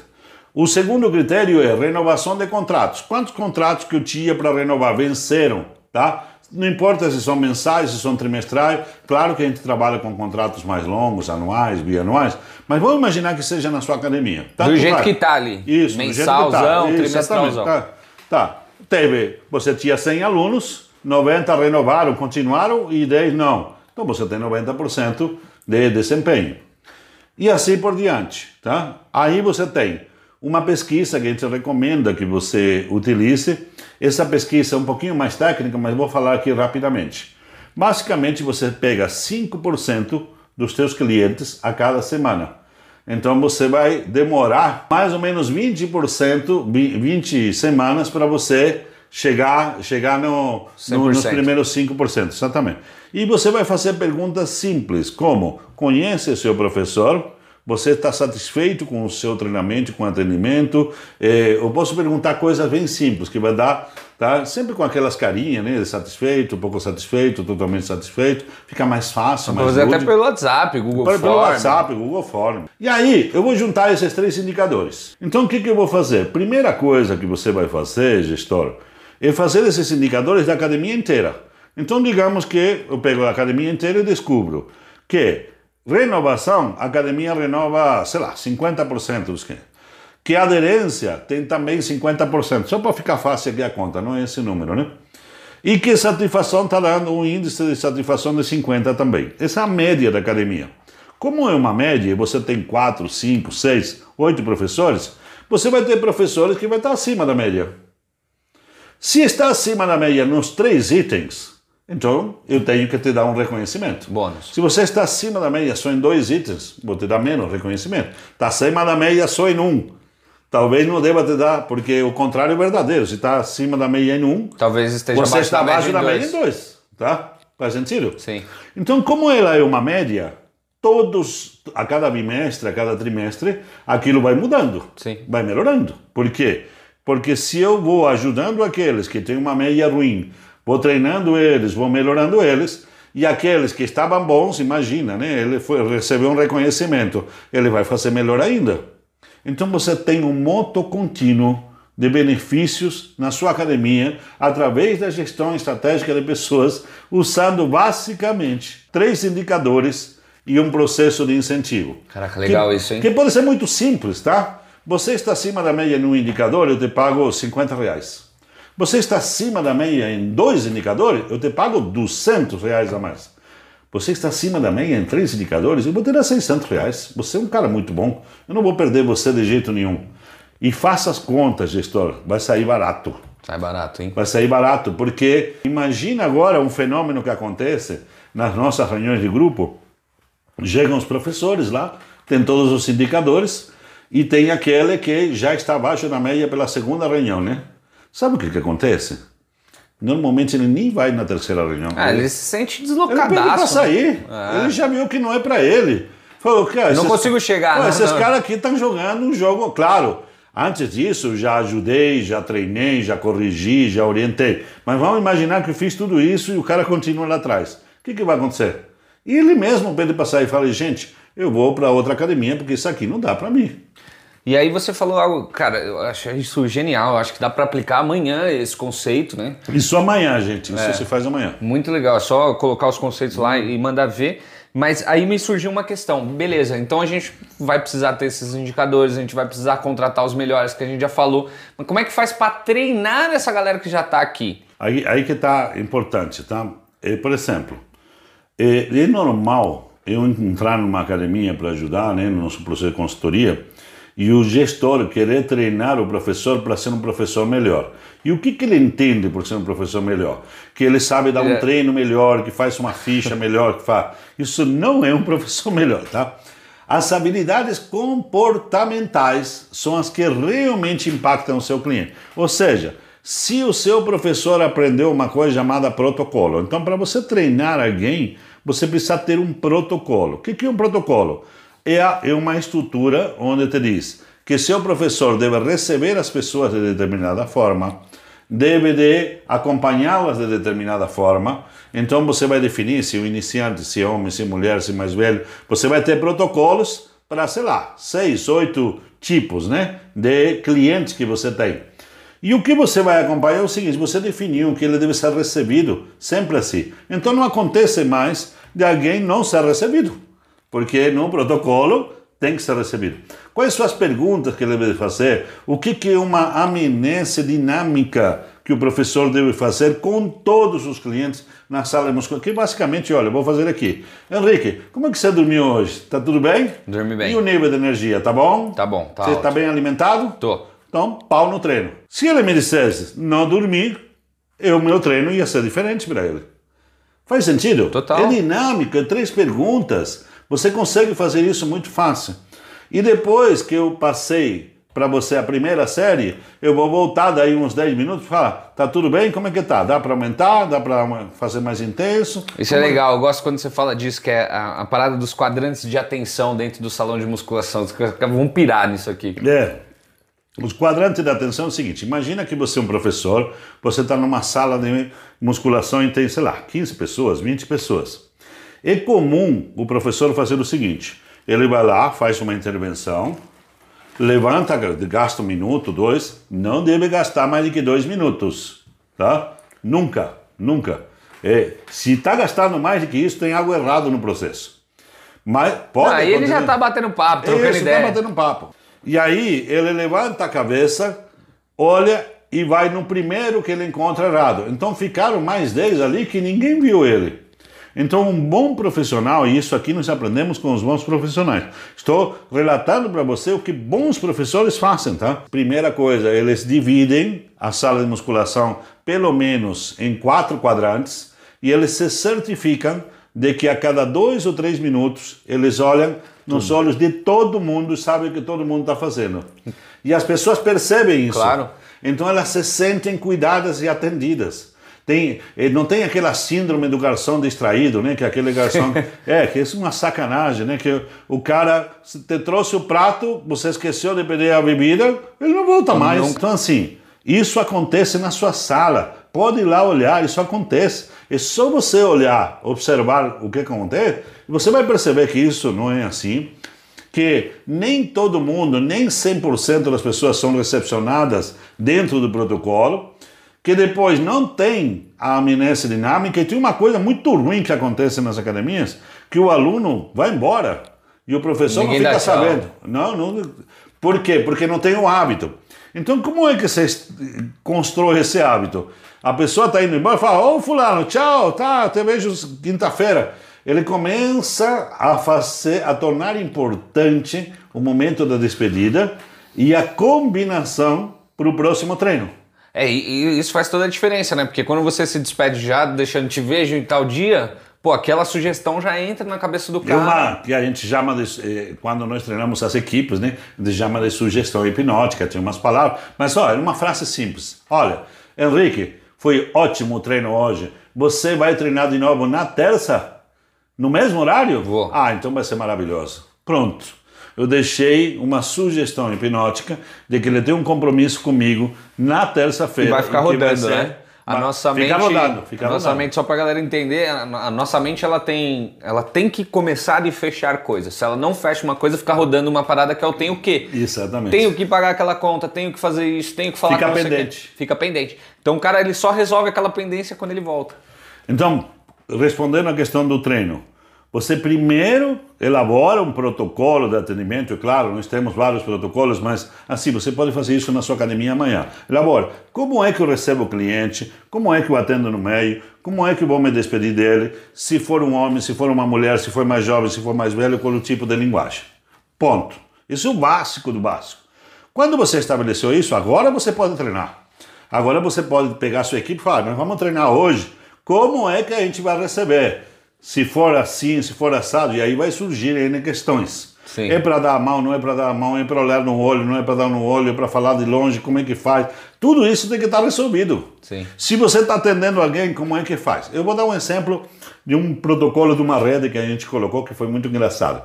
O segundo critério é renovação de contratos. Quantos contratos que eu tinha para renovar venceram? Tá? Não importa se são mensais, se são trimestrais, claro que a gente trabalha com contratos mais longos, anuais, bianuais, mas vamos imaginar que seja na sua academia. Tá? do jeito que está ali. Isso, Mensalzão, do trimestralzão. Tá, tá. Teve, você tinha 100 alunos, 90 renovaram, continuaram e 10 não. Então você tem 90% de desempenho. E assim por diante, tá? Aí você tem uma pesquisa que a gente recomenda que você utilize. Essa pesquisa é um pouquinho mais técnica, mas vou falar aqui rapidamente. Basicamente, você pega 5% dos seus clientes a cada semana. Então você vai demorar mais ou menos 20%, 20 semanas para você chegar, chegar no, no, nos primeiros 5%, exatamente. E você vai fazer perguntas simples, como conhece o seu professor? Você está satisfeito com o seu treinamento, com o atendimento? É, eu posso perguntar coisas bem simples, que vai dar, tá? Sempre com aquelas carinhas, né? Satisfeito, pouco satisfeito, totalmente satisfeito. Fica mais fácil, mais Fazer até pelo WhatsApp, Google Form. Pelo WhatsApp, Google Form. E aí, eu vou juntar esses três indicadores. Então, o que, que eu vou fazer? Primeira coisa que você vai fazer, gestor, é fazer esses indicadores da academia inteira. Então, digamos que eu pego a academia inteira e descubro que Renovação, a academia renova, sei lá, 50% dos que. Que aderência tem também 50%, só para ficar fácil aqui a conta, não é esse número, né? E que satisfação está dando um índice de satisfação de 50 também. Essa é a média da academia. Como é uma média e você tem 4, 5, 6, 8 professores, você vai ter professores que vai estar acima da média. Se está acima da média nos três itens, então, eu tenho que te dar um reconhecimento. Bônus. Se você está acima da média só em dois itens, vou te dar menos reconhecimento. Está acima da média só em um. Talvez não deva te dar, porque o contrário é verdadeiro. Se está acima da média em um, talvez esteja você está abaixo da média em dois. Tá? Faz sentido? Sim. Então, como ela é uma média, todos, a cada bimestre, a cada trimestre, aquilo vai mudando. Sim. Vai melhorando. Por quê? Porque se eu vou ajudando aqueles que têm uma média ruim vou treinando eles, vou melhorando eles, e aqueles que estavam bons, imagina, né? Ele foi, recebeu um reconhecimento, ele vai fazer melhor ainda. Então você tem um moto contínuo de benefícios na sua academia através da gestão estratégica de pessoas, usando basicamente três indicadores e um processo de incentivo. Caraca, legal que, isso, hein? Que pode ser muito simples, tá? Você está acima da média num indicador, eu te pago 50 reais. Você está acima da média em dois indicadores, eu te pago 200 reais a mais. Você está acima da média em três indicadores, eu vou te dar 600 reais. Você é um cara muito bom, eu não vou perder você de jeito nenhum. E faça as contas, gestor, vai sair barato. Sai barato, hein? Vai sair barato, porque imagina agora um fenômeno que acontece nas nossas reuniões de grupo. Chegam os professores lá, tem todos os indicadores e tem aquele que já está abaixo da média pela segunda reunião, né? Sabe o que, que acontece? Normalmente ele nem vai na terceira reunião. Ah, ele se sente Ele pede deslocadaço. pra né? sair. É. Ele já viu que não é pra ele. Falou, cara, Não consigo chegar, Pô, né? Esses Não. caras aqui estão jogando um jogo, claro. Antes disso, já ajudei, já treinei, já corrigi, já orientei. Mas vamos imaginar que eu fiz tudo isso e o cara continua lá atrás. O que, que vai acontecer? E ele mesmo pede pra sair e fala, gente, eu vou para outra academia porque isso aqui não dá para mim. E aí você falou algo, cara, eu acho isso genial, acho que dá pra aplicar amanhã esse conceito, né? Isso amanhã, gente. É. Isso se faz amanhã. Muito legal, é só colocar os conceitos lá e mandar ver. Mas aí me surgiu uma questão, beleza, então a gente vai precisar ter esses indicadores, a gente vai precisar contratar os melhores que a gente já falou, mas como é que faz pra treinar essa galera que já tá aqui? Aí, aí que está importante, tá? É, por exemplo, é, é normal eu entrar numa academia para ajudar, né, no nosso processo de consultoria, e o gestor querer treinar o professor para ser um professor melhor. E o que, que ele entende por ser um professor melhor? Que ele sabe dar um É. treino melhor, que faz uma ficha melhor, que faz. Isso não é um professor melhor, tá? As habilidades comportamentais são as que realmente impactam o seu cliente. Ou seja, se o seu professor aprendeu uma coisa chamada protocolo, então para você treinar alguém, você precisa ter um protocolo. O que que é um protocolo? É, é uma estrutura onde te diz que seu professor deve receber as pessoas de determinada forma, deve de acompanhá-las de determinada forma. Então você vai definir se o iniciante, se é homem, se é mulher, se é mais velho. Você vai ter protocolos para, sei lá, seis, oito tipos né, de clientes que você tem. E o que você vai acompanhar é o seguinte: você definiu que ele deve ser recebido sempre assim. Então não acontece mais de alguém não ser recebido, porque no protocolo tem que ser recebido. Quais são as perguntas que ele deve fazer? O que, que é uma amnésia dinâmica que o professor deve fazer com todos os clientes na sala de musculação? Que basicamente, olha, vou fazer aqui. Henrique, como é que você dormiu hoje? Tá tudo bem? Dormi bem. E o nível de energia, tá bom? Tá bom, tá Você está bem alimentado? Tô. Então, pau no treino. Se ele me dissesse não dormir, o meu treino ia ser diferente para ele. Faz sentido? Total. É dinâmico, é três perguntas. Você consegue fazer isso muito fácil. E depois que eu passei para você a primeira série, eu vou voltar daí uns 10 minutos e falar, tá tudo bem? Como é que tá? Dá para aumentar? Dá para fazer mais intenso? Isso é legal, eu gosto quando você fala disso, que é a, a parada dos quadrantes de atenção dentro do salão de musculação. Vão pirar nisso aqui. É. Os quadrantes da atenção é o seguinte: imagina que você é um professor, você está numa sala de musculação e tem, sei lá, 15 pessoas, 20 pessoas. É comum o professor fazer o seguinte: ele vai lá, faz uma intervenção, levanta, gasta um minuto, dois, não deve gastar mais do que dois minutos, tá? Nunca, nunca. É, se está gastando mais do que isso, tem algo errado no processo. Mas pode Aí ele já acontecer- tá batendo papo, trocando isso, ideia. tá batendo papo. E aí ele levanta a cabeça, olha e vai no primeiro que ele encontra errado. Então ficaram mais 10 ali que ninguém viu ele. Então um bom profissional, e isso aqui nós aprendemos com os bons profissionais. Estou relatando para você o que bons professores fazem, tá? Primeira coisa, eles dividem a sala de musculação pelo menos em quatro quadrantes e eles se certificam de que a cada dois ou três minutos eles olham nos olhos de todo mundo e sabem o que todo mundo está fazendo. E as pessoas percebem isso. Claro. Então elas se sentem cuidadas e atendidas. Tem, eh, não tem aquela síndrome do garçom distraído, né? Que aquele garçom. é, que isso é uma sacanagem, né? Que o cara te trouxe o prato, você esqueceu de pedir a bebida, ele não volta mais. não- Então, assim, isso acontece na sua sala. Pode ir lá olhar, isso acontece. É só você olhar, observar o que acontece, você vai perceber que isso não é assim que nem todo mundo, nem 100% das pessoas são recepcionadas dentro do protocolo, que depois não tem a amnésia dinâmica e tem uma coisa muito ruim que acontece nas academias, que o aluno vai embora e o professor Ninguém não fica tchau. sabendo. Não, não. Por quê? Porque não tem o hábito. Então, como é que você constrói esse hábito? A pessoa está indo embora e fala: Ô, Fulano, tchau, tá, te vejo quinta-feira. ele começa a fazer, a tornar importante o momento da despedida e a combinação para o próximo treino. É, e, isso faz toda a diferença, né? Porque quando você se despede já, deixando te vejo em tal dia, pô, aquela sugestão já entra na cabeça do É cara. uma que a gente chama de, eh, quando nós treinamos as equipes, né? A gente chama de sugestão hipnótica, tem umas palavras, mas olha, uma frase simples. Olha, Henrique, foi ótimo o treino hoje. Você vai treinar de novo na terça? No mesmo horário? Vou. Ah, então vai ser maravilhoso. Pronto. Eu deixei uma sugestão hipnótica de que ele tem um compromisso comigo na terça-feira. E vai ficar vai rodando, ser- né? A nossa fica mente, rodando, fica a nossa mente só pra galera entender, a, nossa mente ela tem, ela tem que começar e fechar coisas. Se ela não fecha uma coisa, fica rodando uma parada que o tenho que. Exatamente. Tenho que pagar aquela conta, tenho que fazer isso, tenho que falar Fica pendente. Fica pendente. Então o cara ele só resolve aquela pendência quando ele volta. Então, respondendo à questão do treino, você primeiro elabora um protocolo de atendimento, claro, nós temos vários protocolos, mas assim, você pode fazer isso na sua academia amanhã. Elabora, como é que eu recebo o cliente, como é que eu atendo no meio, como é que eu vou me despedir dele, se for um homem, se for uma mulher, se for mais jovem, se for mais velho, qual o tipo de linguagem. Ponto. Isso é o básico do básico. Quando você estabeleceu isso, agora você pode treinar. Agora você pode pegar sua equipe e falar, nós vamos treinar hoje, como é que a gente vai receber? Se for assim, se for assado, e aí vai surgir ainda questões. Sim. É para dar a mão, não é para dar a mão, é para olhar no olho, não é para dar no olho, é para falar de longe, como é que faz. Tudo isso tem que estar resolvido. Sim. Se você está atendendo alguém, como é que faz? Eu vou dar um exemplo de um protocolo de uma rede que a gente colocou que foi muito engraçado.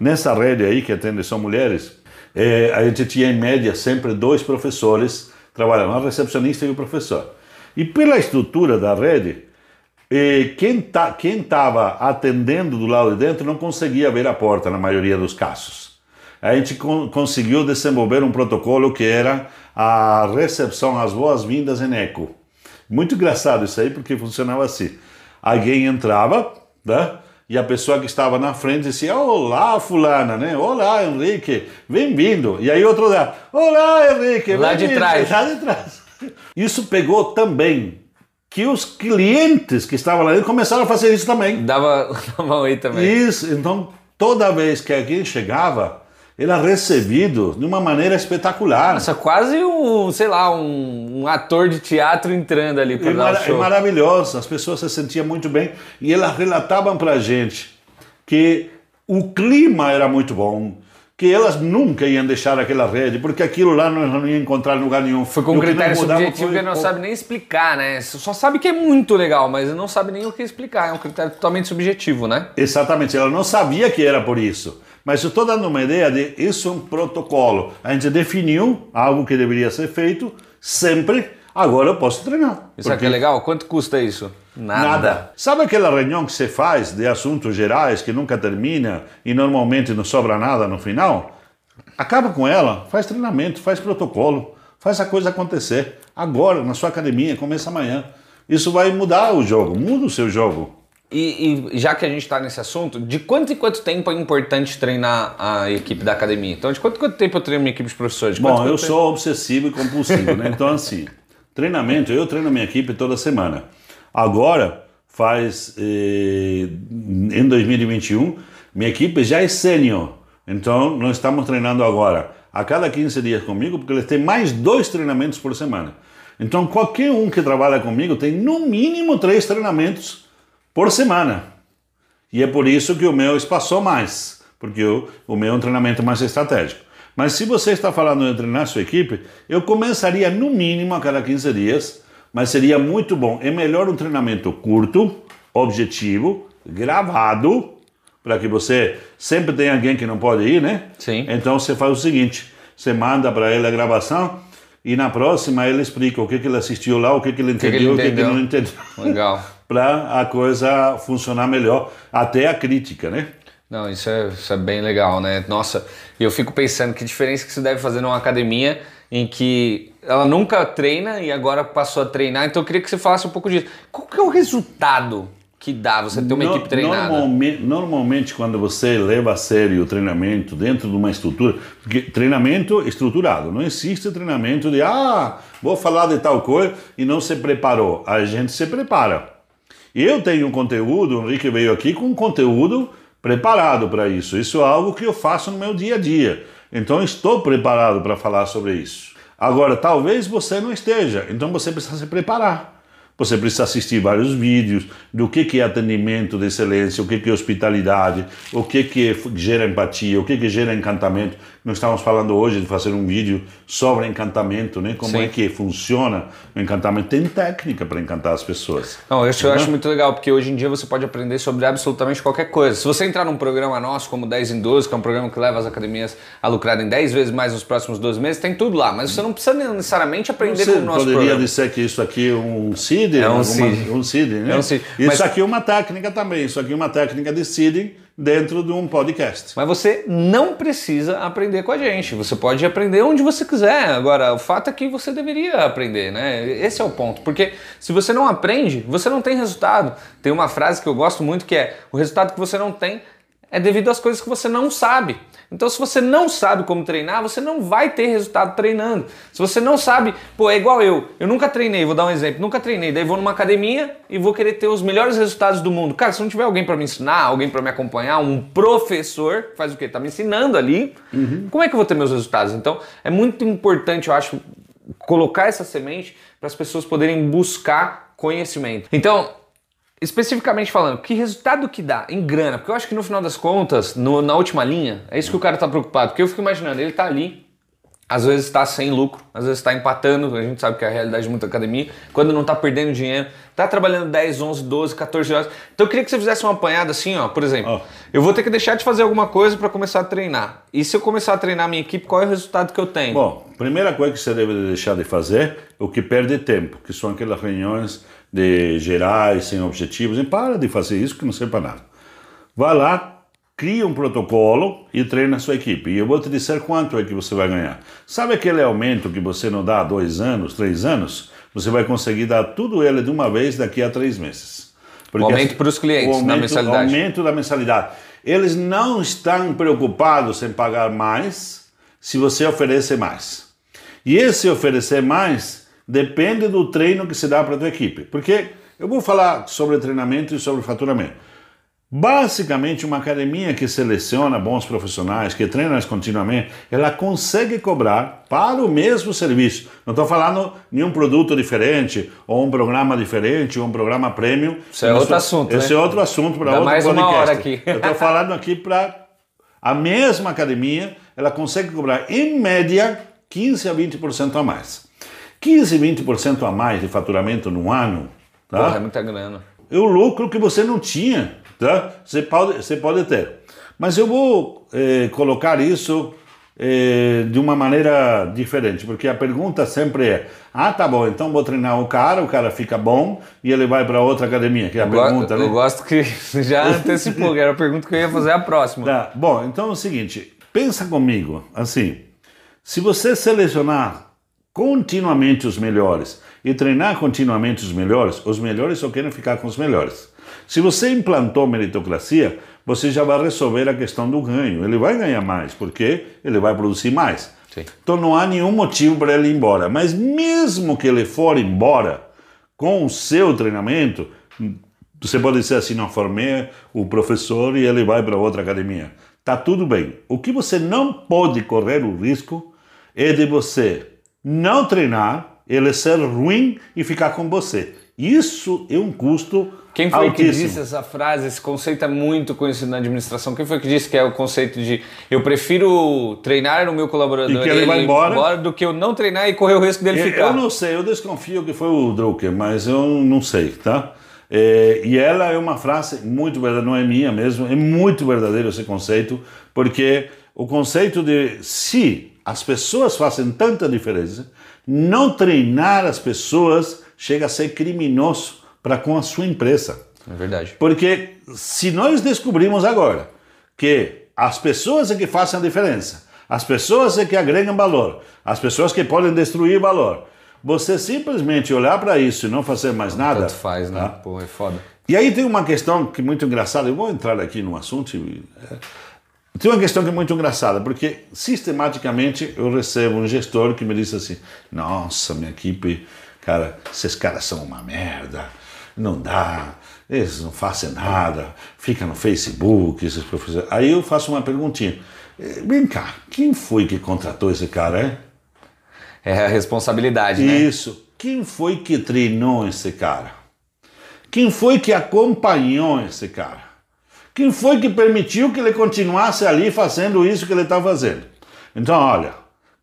Nessa rede aí que atende só mulheres, eh, a gente tinha em média sempre dois professores trabalhando, a recepcionista e o professor. E pela estrutura da rede, eh, quem tá, quem estava atendendo do lado de dentro não conseguia ver a porta na maioria dos casos. A gente con- conseguiu desenvolver um protocolo que era a recepção, as boas-vindas em eco. Muito engraçado isso aí, porque funcionava assim. Alguém entrava, né? E a pessoa que estava na frente dizia, Olá, fulana, né? Olá, Henrique, bem-vindo. E aí outro dá, Olá, Henrique, Lá de bem-vindo." trás. Lá de trás. Isso pegou também que os clientes que estavam lá dentro começaram a fazer isso também. Dava, dava oi também. Isso, então toda vez que alguém chegava, era recebido de uma maneira espetacular. Nossa, quase um, sei lá, um, um ator de teatro entrando ali pra É, dar o é show. maravilhoso, as pessoas se sentiam muito bem e elas relatavam para a gente que o clima era muito bom, que elas nunca iam deixar aquela rede, porque aquilo lá nós não ia encontrar em lugar nenhum. Foi com critério subjetivo foi- que não sabe nem explicar, né? Só sabe que é muito legal, mas não sabe nem o que explicar. É um critério totalmente subjetivo, né? Exatamente, ela não sabia que era por isso. Mas eu estou dando uma ideia de isso é um protocolo. A gente definiu algo que deveria ser feito sempre. Agora eu posso treinar. Isso aqui é legal? Quanto custa isso? Nada. Nada. Sabe aquela reunião que você faz de assuntos gerais que nunca termina e normalmente não sobra nada no final? Acaba com ela, faz treinamento, faz protocolo, faz a coisa acontecer. Agora, na sua academia, começa amanhã. Isso vai mudar o jogo, muda o seu jogo. E, e já que a gente está nesse assunto, de quanto em quanto tempo é importante treinar a equipe da academia? Então, de quanto em quanto tempo eu treino minha equipe de professores? De Bom, eu tempo? sou obsessivo e compulsivo, né? Então, assim, treinamento, eu treino minha equipe toda semana. Agora, faz. eh, em 2021, minha equipe já é sênior. Então, nós estamos treinando agora a cada 15 dias comigo, porque eles têm mais dois treinamentos por semana. Então, qualquer um que trabalha comigo tem no mínimo três treinamentos por semana. E é por isso que o meu espaçou mais, porque o, o meu é um treinamento mais estratégico. Mas se você está falando de treinar sua equipe, eu começaria no mínimo a cada 15 dias, mas seria muito bom. É melhor um treinamento curto, objetivo, gravado, para que você sempre tenha alguém que não pode ir, né? Sim. Então você faz o seguinte: você manda para ele a gravação e na próxima ele explica o que, que ele assistiu lá, o que, que ele entendeu, o que, que ele não entendeu Legal. para a coisa funcionar melhor, até a crítica, né? Não, isso é, isso é bem legal, né? Nossa, eu fico pensando que diferença que se deve fazer numa academia em que ela nunca treina e agora passou a treinar. Então eu queria que você falasse um pouco disso. Qual que é o resultado que dá você ter uma No- equipe treinada? Normalmente, normalmente, quando você leva a sério o treinamento dentro de uma estrutura, porque treinamento estruturado, não existe treinamento de ah, vou falar de tal coisa e não se preparou. A gente se prepara. Eu tenho um conteúdo, o Henrique veio aqui com um conteúdo preparado para isso. Isso é algo que eu faço no meu dia a dia. Então estou preparado para falar sobre isso. Agora, talvez você não esteja, então você precisa se preparar. Você precisa assistir vários vídeos do que, que é atendimento de excelência, o que, que é hospitalidade, o que, que gera empatia, o que, que gera encantamento. Nós estamos falando hoje de fazer um vídeo sobre encantamento, né? Como Sim. é que funciona o encantamento. Tem técnica para encantar as pessoas. Não, isso eu acho muito legal, porque hoje em dia você pode aprender sobre absolutamente qualquer coisa. Se você entrar num programa nosso, como 10 em 12, que é um programa que leva as academias a lucrarem 10 vezes mais nos próximos 12 meses, tem tudo lá. Mas você não precisa necessariamente aprender você com o nosso poderia programa. dizer que isso aqui é um seeding? É um seeding. Um né? É um. Isso Mas... aqui é uma técnica também. Isso aqui é uma técnica de seeding dentro de um podcast. Mas você não precisa aprender com a gente. Você pode aprender onde você quiser. Agora, o fato é que você deveria aprender, né? Esse é o ponto. Porque se você não aprende, você não tem resultado. Tem uma frase que eu gosto muito que é: o resultado que você não tem é devido às coisas que você não sabe. Então, se você não sabe como treinar, você não vai ter resultado treinando. Se você não sabe, pô, é igual eu. Eu nunca treinei, vou dar um exemplo, nunca treinei. Daí vou numa academia e vou querer ter os melhores resultados do mundo. Cara, se não tiver alguém para me ensinar, alguém para me acompanhar, um professor, faz o quê? Tá me ensinando ali. Uhum. Como é que eu vou ter meus resultados? Então, é muito importante, eu acho, colocar essa semente para as pessoas poderem buscar conhecimento. Então, Especificamente falando, que resultado que dá em grana? Porque eu acho que no final das contas, no, na última linha, é isso que o cara tá preocupado. Porque eu fico imaginando, ele tá ali, às vezes está sem lucro, às vezes está empatando, a gente sabe que é a realidade de muita academia, quando não está perdendo dinheiro, está trabalhando 10, 11, 12, 14 horas. Então eu queria que você fizesse uma apanhada assim, ó, por exemplo, oh. eu vou ter que deixar de fazer alguma coisa para começar a treinar. E se eu começar a treinar a minha equipe, qual é o resultado que eu tenho? Bom, primeira coisa que você deve deixar de fazer, é o que perde tempo, que são aquelas reuniões de gerais, sem objetivos, e para de fazer isso que não serve para nada. Vá lá, cria um protocolo e treina a sua equipe. E eu vou te dizer quanto é que você vai ganhar. Sabe aquele aumento que você não dá há dois anos, três anos? Você vai conseguir dar tudo ele de uma vez daqui a três meses. Porque o aumento para os clientes aumento, na mensalidade. O aumento da mensalidade. Eles não estão preocupados em pagar mais se você oferece mais. E esse oferecer mais depende do treino que se dá para a tua equipe. Porque eu vou falar sobre treinamento e sobre faturamento. Basicamente, uma academia que seleciona bons profissionais, que treina continuamente, ela consegue cobrar para o mesmo serviço. Não estou falando de um produto diferente, ou um programa diferente, ou um programa premium. Isso é outro assunto. Esse né? é outro assunto para outro mais podcast. Uma hora aqui. Eu estou falando aqui para a mesma academia, ela consegue cobrar, em média, 15 a 20% a mais. 15, 20% a mais de faturamento no ano. Tá? Porra, é muita grana. É o lucro que você não tinha. Tá? Você, pode, você pode ter. Mas eu vou eh, colocar isso eh, de uma maneira diferente, porque a pergunta sempre é: ah, tá bom, então vou treinar o cara, o cara fica bom e ele vai para outra academia, que é a eu pergunta, go né? Eu gosto que já antecipou, que era a pergunta que eu ia fazer a próxima. Tá. Bom, então é o seguinte: pensa comigo, assim, se você selecionar continuamente os melhores e treinar continuamente os melhores, os melhores só querem ficar com os melhores. Se você implantou meritocracia, você já vai resolver a questão do ganho. Ele vai ganhar mais, porque ele vai produzir mais. Sim. Então não há nenhum motivo para ele ir embora. Mas mesmo que ele for embora com o seu treinamento, você pode dizer assim, não formei o professor e ele vai para outra academia. Tá tudo bem. O que você não pode correr o risco é de você não treinar, ele ser ruim e ficar com você. Isso é um custo Quem foi altíssimo. que disse essa frase? Esse conceito é muito conhecido na administração. Quem foi que disse que é o conceito de eu prefiro treinar no meu colaborador e que ele, ele vai embora, embora, do que eu não treinar e correr o risco dele eu, ficar? Eu não sei, eu desconfio que foi o Drucker, mas eu não sei, tá? É, e ela é uma frase muito verdadeira, não é minha mesmo, é muito verdadeiro esse conceito, porque o conceito de se as pessoas fazem tanta diferença, não treinar as pessoas chega a ser criminoso para com a sua empresa. É verdade. Porque se nós descobrimos agora que as pessoas é que fazem a diferença, as pessoas é que agregam valor, as pessoas que podem destruir valor, você simplesmente olhar para isso e não fazer mais nada. Tanto faz, né? Tá? Pô, é foda. E aí tem uma questão que é muito engraçada, eu vou entrar aqui no assunto. É, tem uma questão que é muito engraçada, porque sistematicamente eu recebo um gestor que me diz assim: Nossa, minha equipe, cara, esses caras são uma merda, não dá, eles não fazem nada, fica no Facebook, esses professores. Aí eu faço uma perguntinha. Eh, Vem cá, quem foi que contratou esse cara, é? É a responsabilidade, né? Isso. Quem foi que treinou esse cara? Quem foi que acompanhou esse cara? Quem foi que permitiu que ele continuasse ali fazendo isso que ele está fazendo? Então, olha,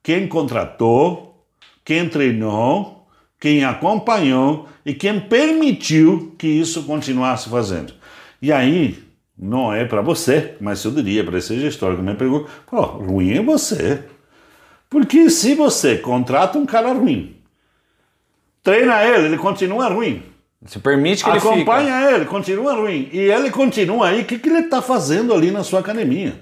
quem contratou, quem treinou, quem acompanhou e quem permitiu que isso continuasse fazendo. E aí, não é para você, mas eu diria para esse gestor que me pergunta, pô, ruim é você. Porque se você contrata um cara ruim, treina ele, ele continua ruim. Você permite que ele Acompanha fica. ele, continua ruim. E ele continua aí, o que, que ele está fazendo ali na sua academia?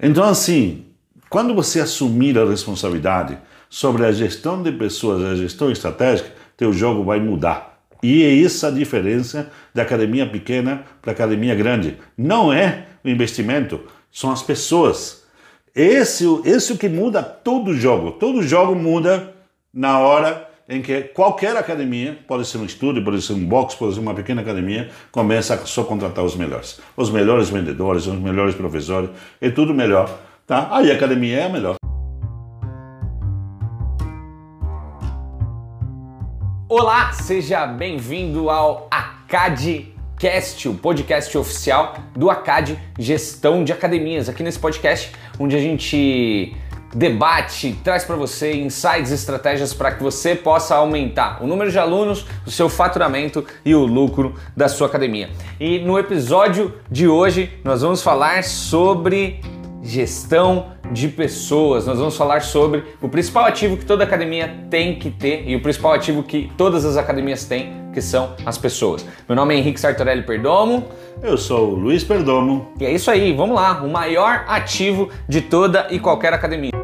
Então, assim, quando você assumir a responsabilidade sobre a gestão de pessoas, a gestão estratégica, teu jogo vai mudar. E é essa a diferença da academia pequena para academia grande. Não é o investimento, são as pessoas. Esse, esse é o que muda todo jogo. Todo jogo muda na hora em que qualquer academia, pode ser um estúdio, pode ser um box, pode ser uma pequena academia, começa a só contratar os melhores. Os melhores vendedores, os melhores professores, é tudo melhor. Tá? Aí a academia é a melhor. Olá, seja bem-vindo ao ACADcast, o podcast oficial do ACAD Gestão de Academias. Aqui nesse podcast, onde a gente debate, traz para você insights, estratégias para que você possa aumentar o número de alunos, o seu faturamento e o lucro da sua academia. E no episódio de hoje, nós vamos falar sobre gestão de pessoas. Nós vamos falar sobre o principal ativo que toda academia tem que ter e o principal ativo que todas as academias têm, que são as pessoas. Meu nome é Henrique Sartorelli Perdomo. Eu sou o Luiz Perdomo. E é isso aí, vamos lá, o maior ativo de toda e qualquer academia.